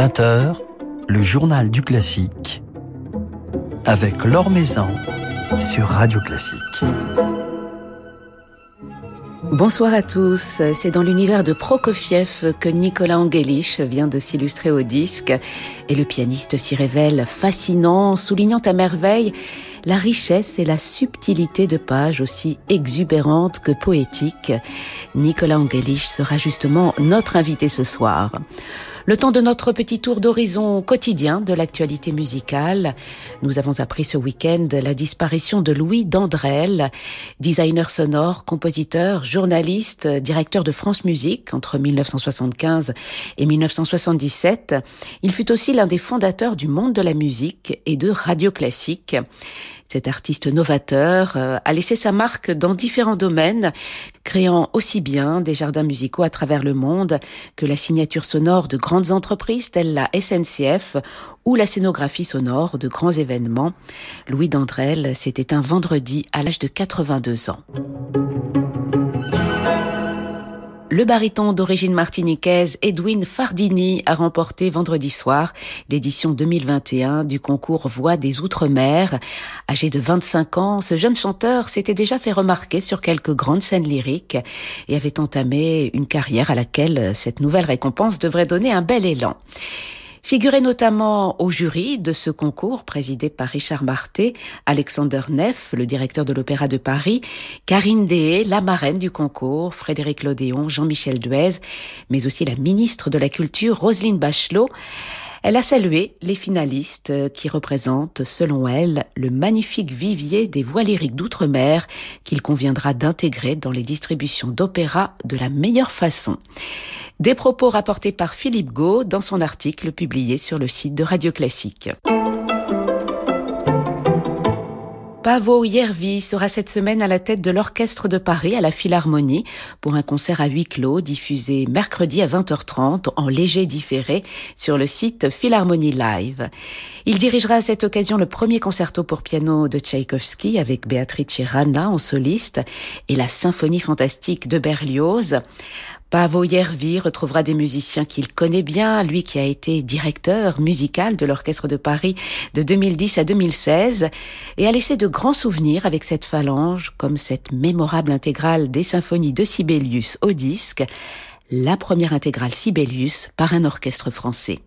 20h, le journal du classique avec Laure Maison sur Radio Classique. Bonsoir à tous. C'est dans l'univers de Prokofiev que Nicolas Angelich vient de s'illustrer au disque et le pianiste s'y révèle fascinant, soulignant à merveille la richesse et la subtilité de pages aussi exubérantes que poétiques. Nicolas Angelich sera justement notre invité ce soir. Le temps de notre petit tour d'horizon quotidien de l'actualité musicale. Nous avons appris ce week-end la disparition de Louis Dandrel, designer sonore, compositeur, journaliste, directeur de France Musique entre 1975 et 1977. Il fut aussi l'un des fondateurs du monde de la musique et de Radio Classique. Cet artiste novateur euh, a laissé sa marque dans différents domaines, créant aussi bien des jardins musicaux à travers le monde que la signature sonore de grandes entreprises telles la SNCF ou la scénographie sonore de grands événements. Louis Dandrel, c'était un vendredi à l'âge de 82 ans. Le baryton d'origine martiniquaise Edwin Fardini a remporté vendredi soir l'édition 2021 du concours Voix des Outre-mer. Âgé de 25 ans, ce jeune chanteur s'était déjà fait remarquer sur quelques grandes scènes lyriques et avait entamé une carrière à laquelle cette nouvelle récompense devrait donner un bel élan. Figurait notamment au jury de ce concours présidé par Richard Marté, Alexander Neff, le directeur de l'Opéra de Paris, Karine Deshaies, la marraine du concours, Frédéric Lodéon, Jean-Michel Duez, mais aussi la ministre de la Culture, Roselyne Bachelot. Elle a salué les finalistes qui représentent, selon elle, le magnifique vivier des voix lyriques d'outre-mer qu'il conviendra d'intégrer dans les distributions d'opéra de la meilleure façon. Des propos rapportés par Philippe Gau dans son article publié sur le site de Radio Classique. Pavo Yervi sera cette semaine à la tête de l'Orchestre de Paris à la Philharmonie pour un concert à huis clos diffusé mercredi à 20h30 en léger différé sur le site Philharmonie Live. Il dirigera à cette occasion le premier concerto pour piano de Tchaïkovski avec Beatrice Rana en soliste et la symphonie fantastique de Berlioz. Pavo Yervi retrouvera des musiciens qu'il connaît bien, lui qui a été directeur musical de l'Orchestre de Paris de 2010 à 2016 et a laissé de grands souvenirs avec cette phalange, comme cette mémorable intégrale des symphonies de Sibelius au disque, la première intégrale Sibelius par un orchestre français.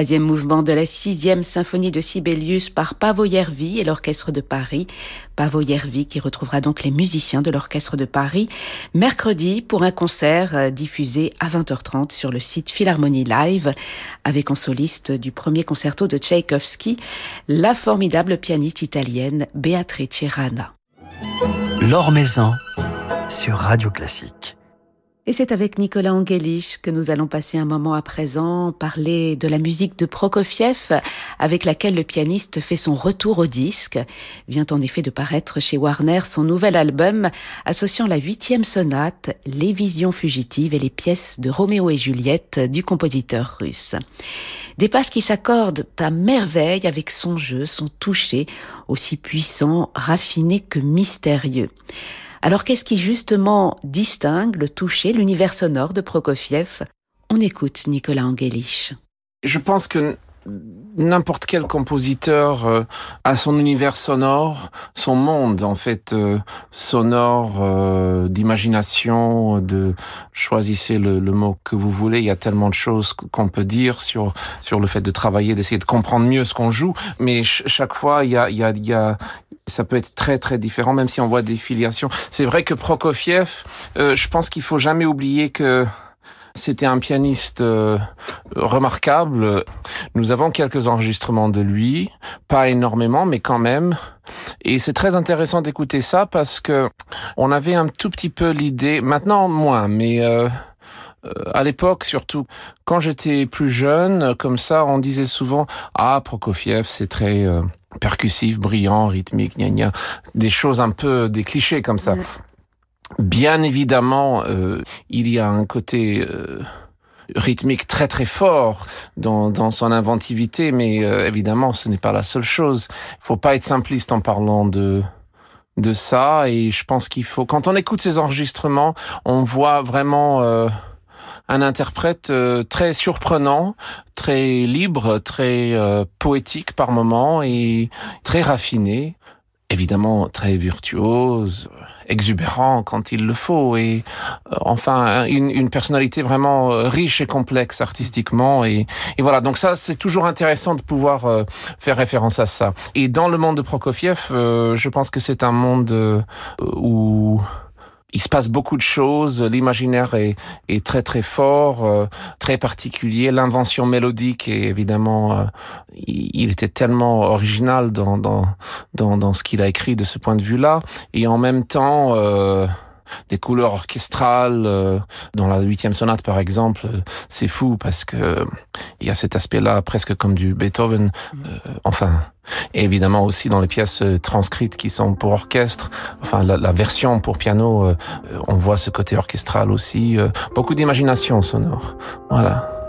Troisième mouvement de la sixième symphonie de Sibelius par Pavo Yervi et l'Orchestre de Paris. Pavo Yervi qui retrouvera donc les musiciens de l'Orchestre de Paris mercredi pour un concert euh, diffusé à 20h30 sur le site Philharmonie Live avec en soliste du premier concerto de Tchaïkovski la formidable pianiste italienne Beatrice Rana. Sur Radio Classique. Et c'est avec Nicolas Angelich que nous allons passer un moment à présent, parler de la musique de Prokofiev, avec laquelle le pianiste fait son retour au disque. Vient en effet de paraître chez Warner son nouvel album, associant la huitième sonate, les visions fugitives et les pièces de Roméo et Juliette du compositeur russe. Des pages qui s'accordent à merveille avec son jeu, son toucher, aussi puissant, raffiné que mystérieux. Alors qu'est-ce qui justement distingue le toucher, l'univers sonore de Prokofiev? On écoute Nicolas Angelich. Je pense que n'importe quel compositeur euh, a son univers sonore, son monde en fait euh, sonore euh, d'imagination, de choisissez le, mot que vous voulez. Il y a tellement de choses qu'on peut dire sur sur le fait de travailler, d'essayer de comprendre mieux ce qu'on joue. Mais chaque fois, il y a y a, il y a ça peut être très très différent, même si on voit des filiations. C'est vrai que Prokofiev, euh, je pense qu'il faut jamais oublier que c'était un pianiste euh, remarquable. Nous avons quelques enregistrements de lui, pas énormément, mais quand même. Et c'est très intéressant d'écouter ça parce que on avait un tout petit peu l'idée, maintenant moins, mais euh, euh, à l'époque, surtout quand j'étais plus jeune, comme ça, on disait souvent ah Prokofiev, c'est très euh, percussif, brillant, rythmique, gna gna, des choses un peu des clichés comme ça. Bien évidemment, euh, il y a un côté rythmique très très fort dans, dans son inventivité, mais évidemment, ce n'est pas la seule chose. Il faut pas être simpliste en parlant de de ça, et je pense qu'il faut, quand on écoute ces enregistrements, on voit vraiment un interprète euh, très surprenant, très libre, très euh, poétique par moments et très raffiné. Évidemment très virtuose, exubérant quand il le faut et euh, enfin une, une, personnalité vraiment riche et complexe artistiquement et, et voilà donc ça c'est toujours intéressant de pouvoir faire référence à ça et dans le monde de Prokofiev je pense que c'est un monde où il se passe beaucoup de choses. L'imaginaire est, est, très très fort, euh, très particulier. L'invention mélodique est évidemment, euh, il, était tellement original dans dans dans, dans ce qu'il a écrit de ce point de vue-là, et en même temps. Euh, des couleurs orchestrales dans la huitième sonate par exemple c'est fou parce que il y a cet aspect-là presque comme du Beethoven enfin et évidemment aussi dans les pièces euh, transcrites qui sont pour orchestre, enfin la, la version pour piano, euh, on voit ce côté orchestral aussi, euh, beaucoup d'imagination sonore. Voilà.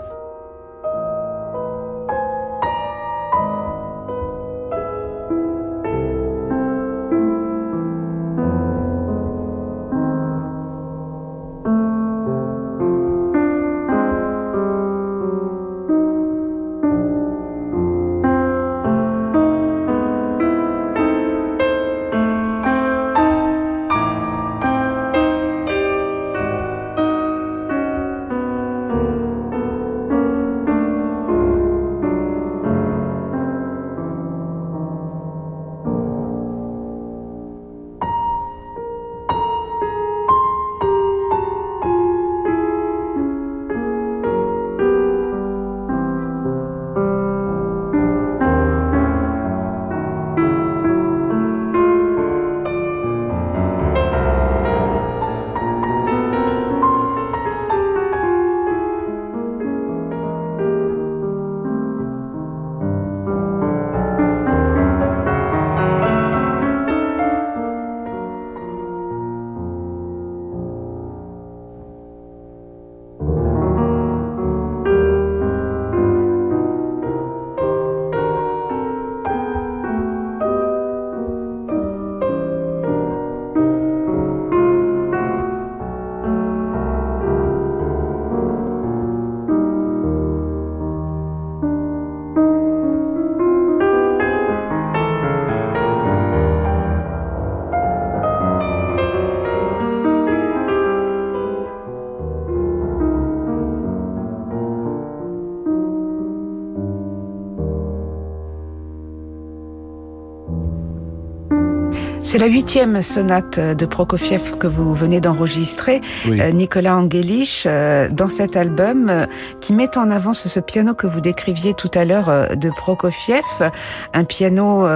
C'est la huitième sonate de Prokofiev que vous venez d'enregistrer, euh, Nicolas Angelich, euh, dans cet album euh, qui met en avant ce, piano que vous décriviez tout à l'heure de Prokofiev, un piano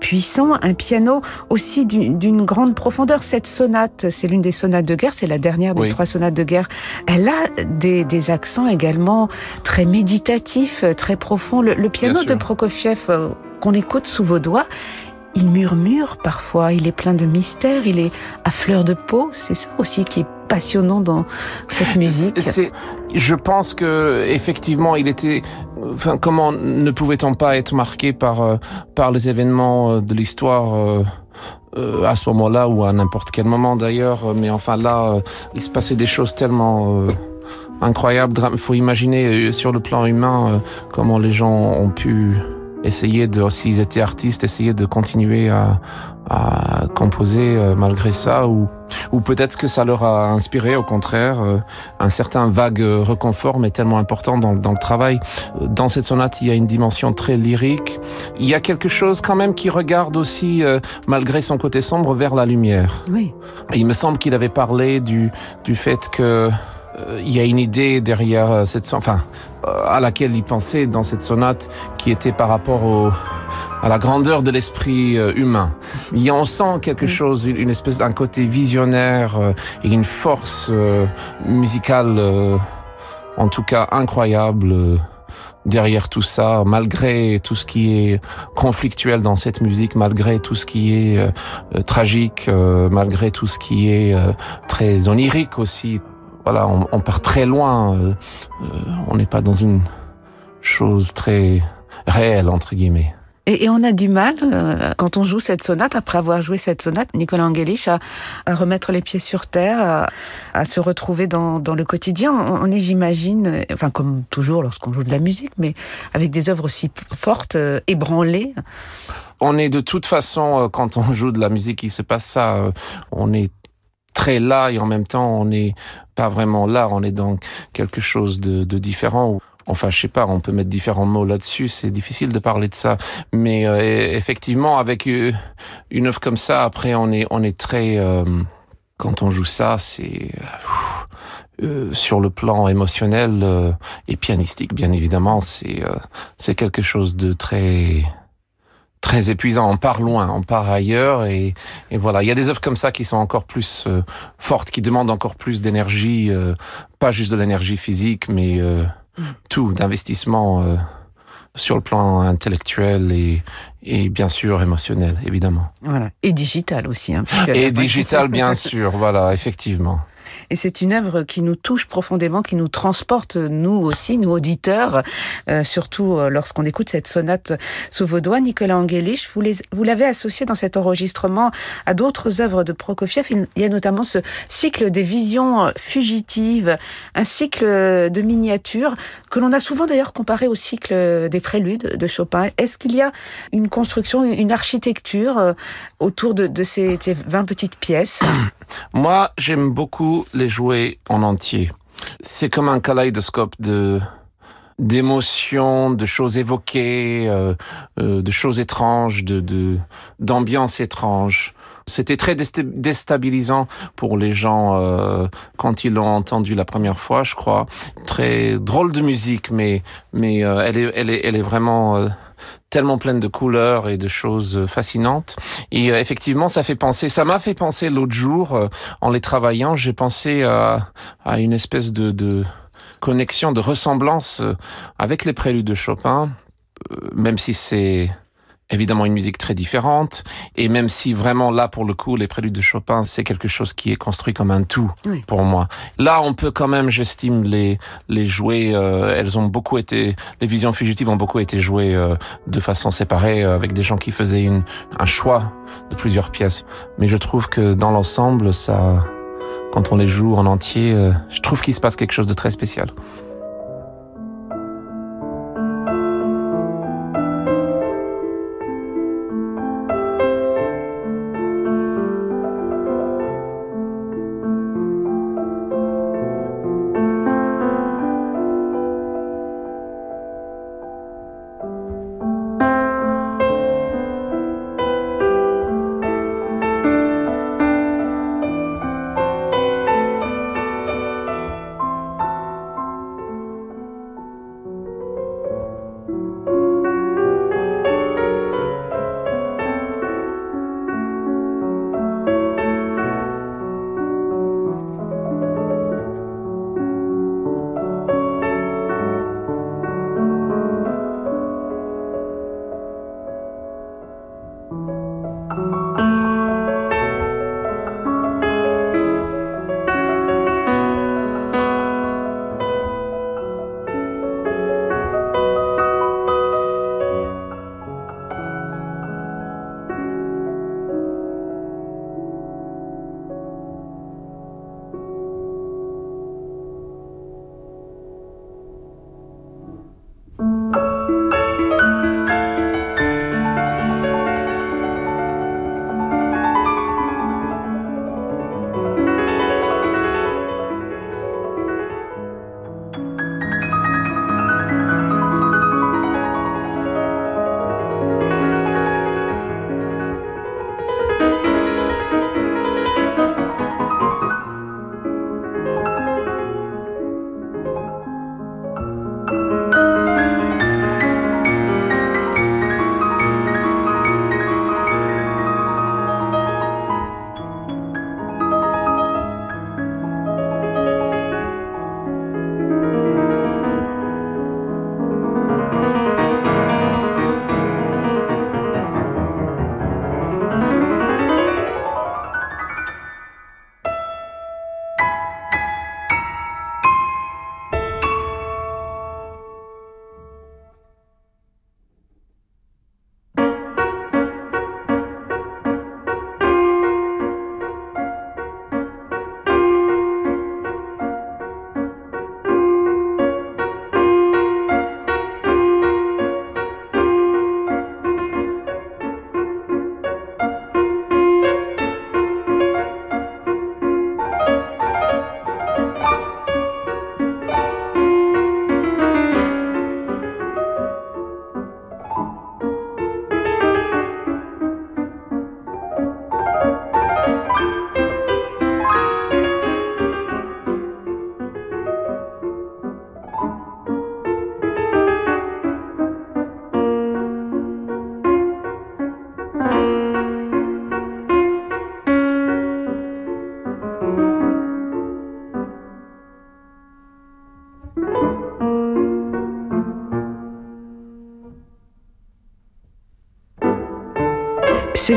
puissant, un piano aussi d'une grande profondeur. Cette sonate, c'est l'une des sonates de guerre, c'est la dernière des trois sonates de guerre. Elle a des, des, accents également très méditatifs, très profonds. Le, le piano de Prokofiev qu'on écoute sous vos doigts, il murmure parfois, il est plein de mystères, il est à fleur de peau. C'est ça aussi qui est passionnant dans cette musique. C'est, je pense que effectivement, il était. Enfin, comment ne pouvait-on pas être marqué par euh, par les événements euh, de l'histoire? Euh, à ce moment-là ou à n'importe quel moment d'ailleurs, mais enfin là, il se passait des choses tellement incroyables. Il faut imaginer sur le plan humain comment les gens ont pu essayer de, s'ils étaient artistes, essayer de continuer à, à composer euh, malgré ça, ou, ou peut-être que ça leur a inspiré, au contraire, euh, un certain vague reconfort, mais tellement important dans, dans le travail. Dans cette sonate, il y a une dimension très lyrique. Il y a quelque chose quand même qui regarde aussi, euh, malgré son côté sombre, vers la lumière. Oui. il me semble qu'il avait parlé du, du fait que il y a une idée derrière cette, enfin, euh, à laquelle il pensait dans cette sonate qui était par rapport au, à la grandeur de l'esprit euh, humain. Il y a, on sent quelque chose, une espèce d'un côté visionnaire euh, et une force musicale, en tout cas incroyable derrière tout ça, malgré tout ce qui est conflictuel dans cette musique, malgré tout ce qui est tragique, malgré tout ce qui est très onirique aussi voilà, on, part très loin. Euh, euh, on n'est pas dans une chose très réelle entre guillemets. Et, on a du mal, euh, quand on joue cette sonate, après avoir joué cette sonate, Nicolas Angelich, à, remettre les pieds sur terre, à, se retrouver dans, le quotidien. On, est, j'imagine, enfin comme toujours lorsqu'on joue de la musique, mais avec des œuvres aussi fortes, ébranlées. On est de toute façon, quand on joue de la musique, il se passe ça. On est très là et en même temps on n'est pas vraiment là, on est dans quelque chose de, de différent. Enfin, je sais pas, on peut mettre différents mots là-dessus, c'est difficile de parler de ça. Mais euh, effectivement, avec euh, une œuvre comme ça, après, on est, on est très... Euh, quand on joue ça, c'est... sur le plan émotionnel et pianistique, bien évidemment, c'est c'est quelque chose de très très épuisant. On part loin, on part ailleurs et, et, voilà. Il y a des œuvres comme ça qui sont encore plus euh, fortes, qui demandent encore plus d'énergie, euh, pas juste de l'énergie physique, mais euh, mm. tout, d'investissement sur le plan intellectuel et, et bien sûr émotionnel, évidemment. Voilà. Et digital aussi. Hein, et digital, bien sûr, voilà, effectivement. Et c'est une œuvre qui nous touche profondément, qui nous transporte, nous aussi, nous auditeurs, euh, surtout euh, lorsqu'on écoute cette sonate sous vos doigts. Nicolas Angelich, vous, l'avez associé dans cet enregistrement à d'autres œuvres de Prokofiev. Il y a notamment ce cycle des visions fugitives, un cycle de miniatures que l'on a souvent d'ailleurs comparé au cycle des préludes de Chopin. Est-ce qu'il y a une construction, une architecture euh, autour de, de ces, ces 20 petites pièces? Moi, j'aime beaucoup les jouer en entier. C'est comme un kaléidoscope de d'émotions, de choses évoquées, euh, euh, de choses étranges, de d'ambiances étranges. C'était très déstabilisant pour les gens euh, quand ils l'ont entendu la première fois, je crois. Très drôle de musique, mais mais elle est elle est elle est vraiment tellement pleine de couleurs et de choses fascinantes. Et euh, effectivement, ça fait penser, ça m'a fait penser l'autre jour, euh, en les travaillant, j'ai pensé à, à, une espèce de, de connexion, de ressemblance euh, avec les préludes de Chopin, même si c'est évidemment une musique très différente. Et même si vraiment là, pour le coup, les préludes de Chopin, c'est quelque chose qui est construit comme un tout pour moi. Là, on peut quand même, j'estime, les les jouer. Euh, elles ont beaucoup été, les visions fugitives ont beaucoup été jouées euh, de façon séparée euh, avec des gens qui faisaient une un choix de plusieurs pièces. Mais je trouve que dans l'ensemble, ça, quand on les joue en entier, je trouve qu'il se passe quelque chose de très spécial.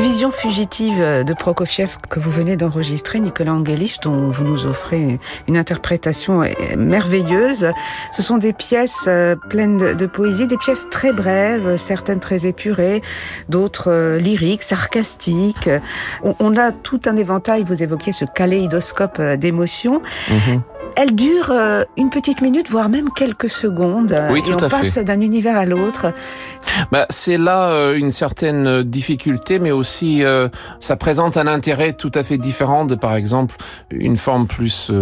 Visions fugitives de Prokofiev que vous venez d'enregistrer, Nicolas Angelich, dont vous nous offrez une interprétation merveilleuse, ce sont des pièces euh, pleines de, poésie, des pièces très brèves, certaines très épurées, d'autres euh, lyriques, sarcastiques. On, a tout un éventail, vous évoquiez ce kaléidoscope euh, d'émotions. Mhm. Elle dure euh, une petite minute, voire même quelques secondes. Oui, tout et on passe d'un univers à l'autre. Bah, c'est là euh, une certaine difficulté, mais aussi euh, ça présente un intérêt tout à fait différent de, par exemple, une forme plus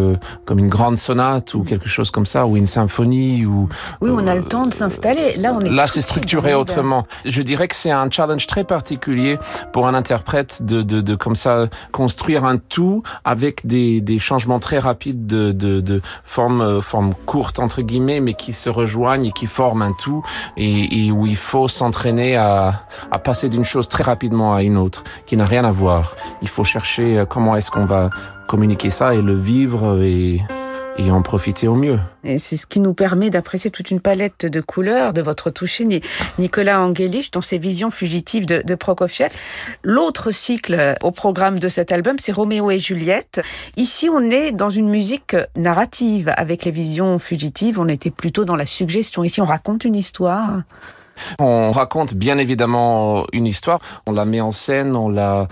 comme une grande sonate ou quelque chose comme ça, ou une symphonie. Ou, oui, on a le temps de s'installer. Là, on est là, c'est structuré autrement. Je dirais que c'est un challenge très particulier pour un interprète de, de, de comme ça construire un tout avec des, des changements très rapides de, de de, formes euh, courtes entre guillemets, mais qui se rejoignent et qui forment un tout, et, où il faut s'entraîner à, à passer d'une chose très rapidement à une autre, qui n'a rien à voir. Il faut chercher euh, comment est-ce qu'on va communiquer ça et le vivre et et en profiter au mieux. Et c'est ce qui nous permet d'apprécier toute une palette de couleurs de votre toucher, Nicolas Angelich, dans ses visions fugitives de, de Prokofiev. L'autre cycle au programme de cet album, c'est Roméo et Juliette. Ici, on est dans une musique narrative. Avec les visions fugitives, on était plutôt dans la suggestion. Ici, on raconte une histoire. On raconte bien évidemment une histoire, on la met en scène, on la...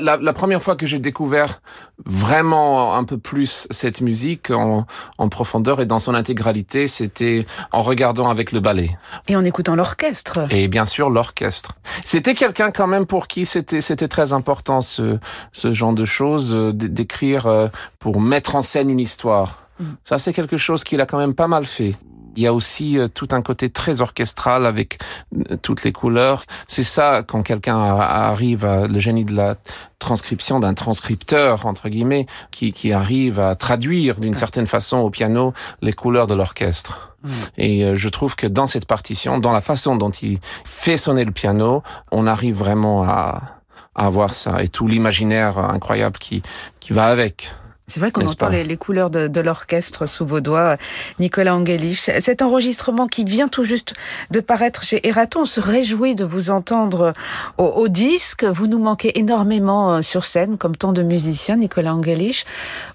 La, première fois que j'ai découvert vraiment un peu plus cette musique en, en profondeur et dans son intégralité, c'était en regardant avec le ballet. Et en écoutant l'orchestre. Et bien sûr l'orchestre. C'était quelqu'un quand même pour qui c'était c'était très important ce, ce genre de choses, euh, d'écrire euh, pour mettre en scène une histoire. Mm. Ça, c'est quelque chose qu'il a quand même pas mal fait. Il y a aussi euh, tout un côté très orchestral avec euh, toutes les couleurs. C'est ça quand quelqu'un arrive à le génie de la transcription d'un transcripteur entre guillemets qui, qui arrive à traduire d'une certaine façon au piano les couleurs de l'orchestre. Et euh, je trouve que dans cette partition, dans la façon dont il fait sonner le piano, on arrive vraiment à, à avoir ça et tout l'imaginaire incroyable qui, qui va avec. C'est vrai qu'on entend les, couleurs de, l'orchestre sous vos doigts, Nicolas Angelich. Cet enregistrement qui vient tout juste de paraître chez Eraton, on se réjouit de vous entendre au, disque. Vous nous manquez énormément euh, sur scène, comme tant de musiciens, Nicolas Angelich.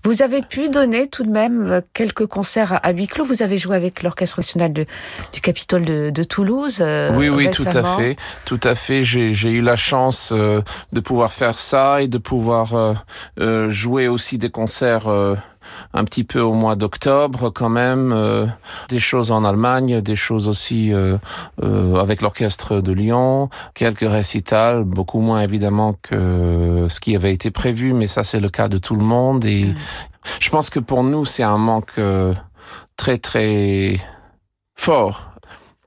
Vous avez pu donner tout de même euh, quelques concerts à, huis clos. Vous avez joué avec l'Orchestre national du Capitole de, Toulouse. Euh, oui, oui, tout à fait. Tout à fait. J'ai eu la chance de pouvoir faire ça et de pouvoir jouer aussi des concerts euh, un petit peu au mois d'octobre quand même, euh, des choses en Allemagne, des choses aussi euh, avec l'orchestre de Lyon, quelques récitals, beaucoup moins évidemment que ce qui avait été prévu, mais ça c'est le cas de tout le monde et je pense que pour nous c'est un manque très très fort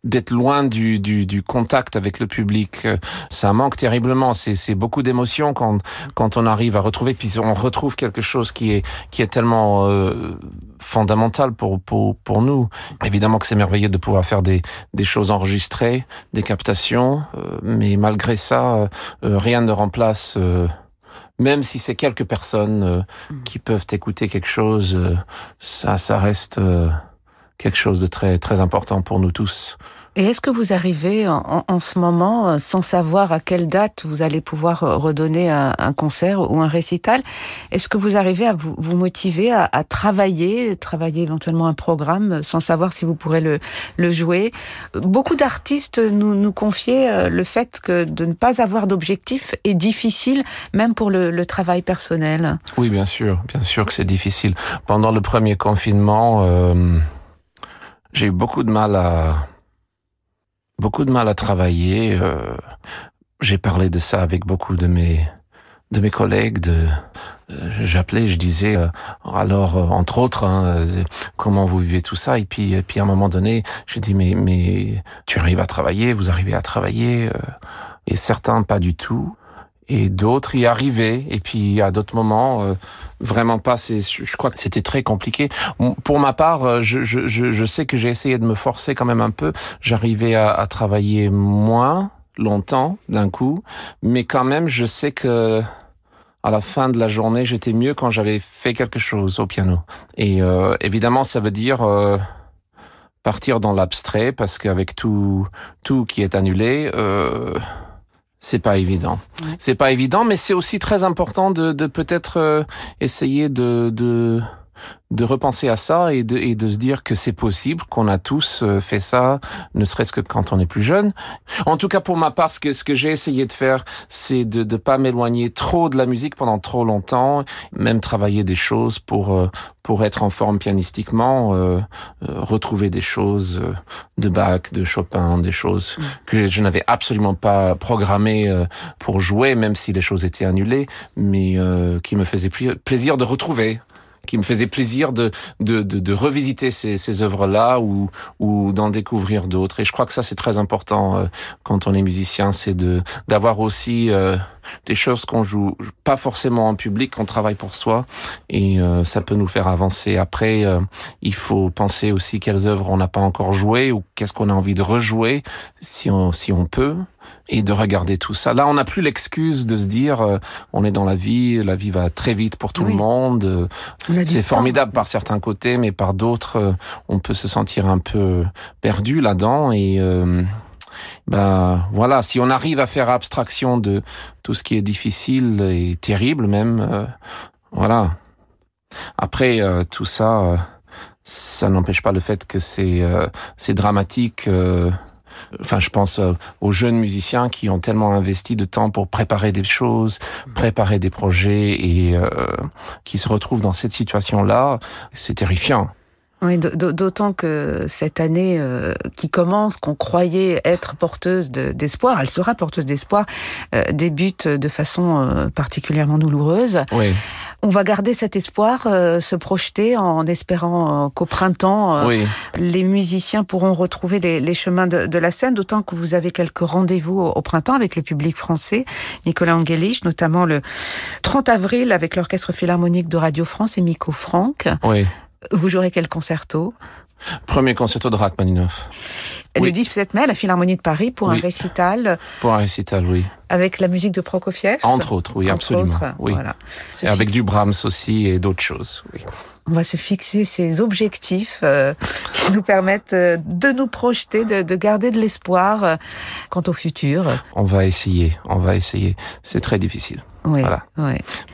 d'être loin du, du, du, contact avec le public. Ça manque terriblement. C'est beaucoup d'émotions quand, quand on arrive à retrouver, puis on retrouve quelque chose qui est, qui est tellement euh, fondamental pour, pour, pour nous. Évidemment que c'est merveilleux de pouvoir faire des, des choses enregistrées, des captations, euh, mais malgré ça, euh, rien ne remplace même si c'est quelques personnes mm. qui peuvent écouter quelque chose, ça, ça reste quelque chose de très, très important pour nous tous. Et est-ce que vous arrivez en, en, ce moment, euh, sans savoir à quelle date vous allez pouvoir euh, redonner un, un concert ou un récital, est-ce que vous arrivez à vous, vous motiver à, à, travailler, travailler éventuellement un programme, euh, sans savoir si vous pourrez le, le jouer? Beaucoup d'artistes nous, nous confiaient le fait que de ne pas avoir d'objectif est difficile, même pour le, le, travail personnel. Oui, bien sûr, bien sûr que c'est difficile. Pendant le premier confinement, euh, j'ai eu beaucoup de mal à beaucoup de mal à travailler. Euh, j'ai parlé de ça avec beaucoup de mes de mes collègues. De euh, j'appelais, je disais euh, alors entre autres hein, comment vous vivez tout ça? Et puis et puis à un moment donné, je dis mais mais tu arrives à travailler, vous arrivez à travailler. et certains pas du tout et d'autres y arrivaient. Et puis à d'autres moments, euh, vraiment pas. C'est, je crois que c'était très compliqué. Pour ma part, euh, je, je, je sais que j'ai essayé de me forcer quand même un peu. J'arrivais à, à travailler moins longtemps d'un coup, mais quand même, je sais que à la fin de la journée, j'étais mieux quand j'avais fait quelque chose au piano. Et euh, évidemment, ça veut dire partir dans l'abstrait parce qu'avec tout tout qui est annulé. Euh, C'est pas évident. C'est pas évident, mais c'est aussi très important de, de peut-être euh, essayer de, de de repenser à ça et de, et de se dire que c'est possible, qu'on a tous euh, fait ça, ne serait-ce que quand on est plus jeune. En tout cas, pour ma part, ce que, ce que j'ai essayé de faire, c'est de ne pas m'éloigner trop de la musique pendant trop longtemps, même travailler des choses pour, euh, pour être en forme pianistiquement, euh, retrouver des choses de Bach, de Chopin, des choses mm. que je n'avais absolument pas programmées pour jouer, même si les choses étaient annulées, mais qui me faisaient plaisir de retrouver qui me faisait plaisir de, de, de, de revisiter ces, ces œuvres-là ou, ou d'en découvrir d'autres. Et je crois que ça, c'est très important euh, quand on est musicien, c'est de d'avoir aussi euh, des choses qu'on joue pas forcément en public, qu'on travaille pour soi, et euh, ça peut nous faire avancer. Après, il faut penser aussi quelles œuvres on n'a pas encore jouées ou qu'est-ce qu'on a envie de rejouer si on, si on peut et de regarder tout ça. Là, on n'a plus l'excuse de se dire euh, on est dans la vie, la vie va très vite pour tout le monde. C'est formidable par certains côtés, mais par d'autres, euh, on peut se sentir un peu perdu là-dedans et euh, bah voilà, si on arrive à faire abstraction de tout ce qui est difficile et terrible même, voilà. Après tout ça, ça n'empêche pas le fait que c'est c'est dramatique Enfin, je pense euh, aux jeunes musiciens qui ont tellement investi de temps pour préparer des choses, préparer des projets et euh, qui se retrouvent dans cette situation-là. C'est terrifiant. Oui, d'autant que cette année euh, qui commence, qu'on croyait être porteuse d'espoir, elle sera porteuse d'espoir, débute de façon particulièrement douloureuse. Oui. On va garder cet espoir, euh, se projeter en espérant euh, qu'au printemps, euh, les musiciens pourront retrouver les, chemins de, la scène, d'autant que vous avez quelques rendez-vous au, printemps avec le public français. Nicolas Angelich, notamment le 30 avril avec l'Orchestre Philharmonique de Radio France et Miko Franck. Oui. Vous jouerez quel concerto? Premier concerto de Rachmaninoff. Le 17 mai, la Philharmonie de Paris pour un récital. Pour un récital, oui. Avec la musique de Prokofiev. Entre autres, oui, absolument. oui. Voilà. Et avec du Brahms aussi et d'autres choses. Oui. On va se fixer ces objectifs euh, qui nous permettent euh, de nous projeter, de, garder de l'espoir euh, quant au futur. On va essayer, on va essayer. C'est très difficile. Oui, voilà.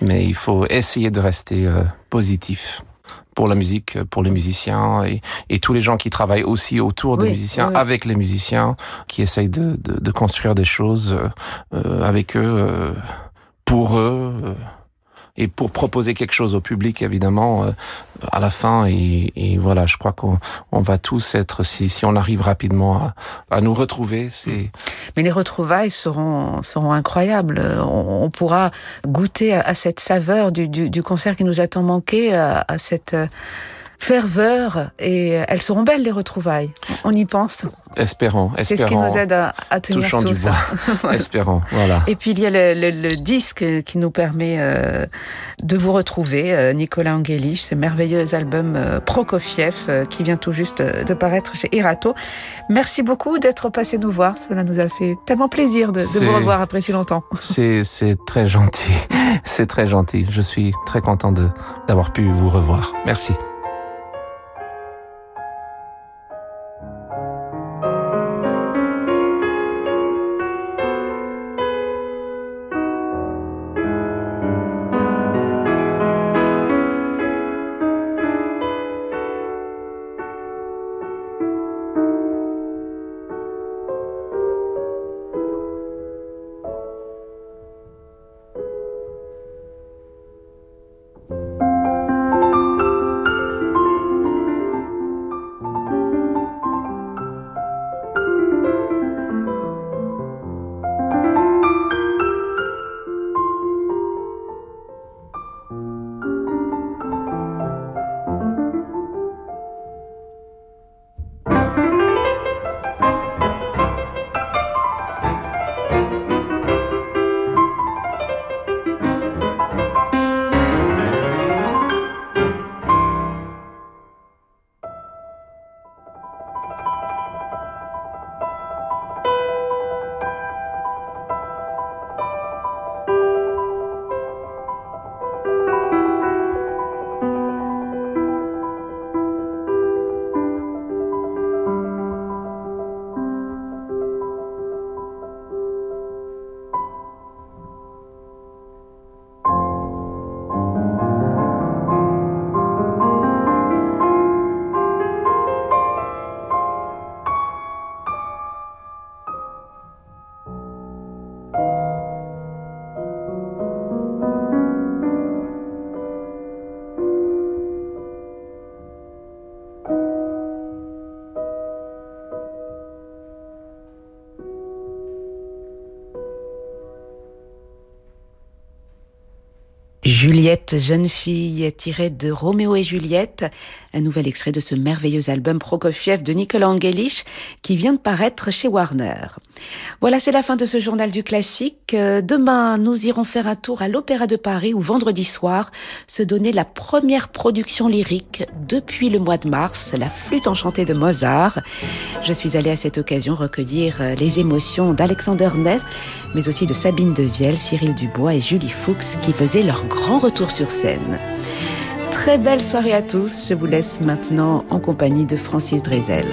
Mais il faut essayer de rester positif pour la musique, pour les musiciens et, et, tous les gens qui travaillent aussi autour des musiciens, avec les musiciens, qui essayent de, de, de construire des choses euh, avec eux, euh, pour eux. Euh, et pour proposer quelque chose au public évidemment euh, à la fin et, voilà je crois qu'on on va tous être si, on arrive rapidement à, nous retrouver c'est mais les retrouvailles seront incroyables. On, pourra goûter à, cette saveur du, concert qui nous a tant manqué à cette ferveur et elles seront belles les retrouvailles. On y pense. Espérons, espérons. C'est ce qui nous aide à, à tenir tout du bois. Espérons, voilà. Et puis il y a le, le, le disque qui nous permet euh, de vous retrouver, euh, Nicolas Angelich, ce merveilleux album euh, Prokofiev qui vient tout juste de paraître chez Erato. Merci beaucoup d'être passé nous voir. Cela nous a fait tellement plaisir de, de vous revoir après si longtemps. C'est très gentil. C'est très gentil. Je suis très content d'avoir pu vous revoir. Merci. Juliette, jeune fille, tirée de Roméo et Juliette, un nouvel extrait de ce merveilleux album Prokofiev de Nicolas Angelich qui vient de paraître chez Warner. Voilà, c'est la fin de ce journal du classique. Euh, demain, nous irons faire un tour à l'Opéra de Paris où vendredi soir se donnait la première production lyrique depuis le mois de mars, la flûte enchantée de Mozart. Je suis allée à cette occasion recueillir euh, les émotions d'Alexander Neff, mais aussi de Sabine Devielle, Cyril Dubois et Julie Fuchs qui faisaient leur grand retour sur Très belle soirée à tous. Je vous laisse maintenant en compagnie de Francis Drezel.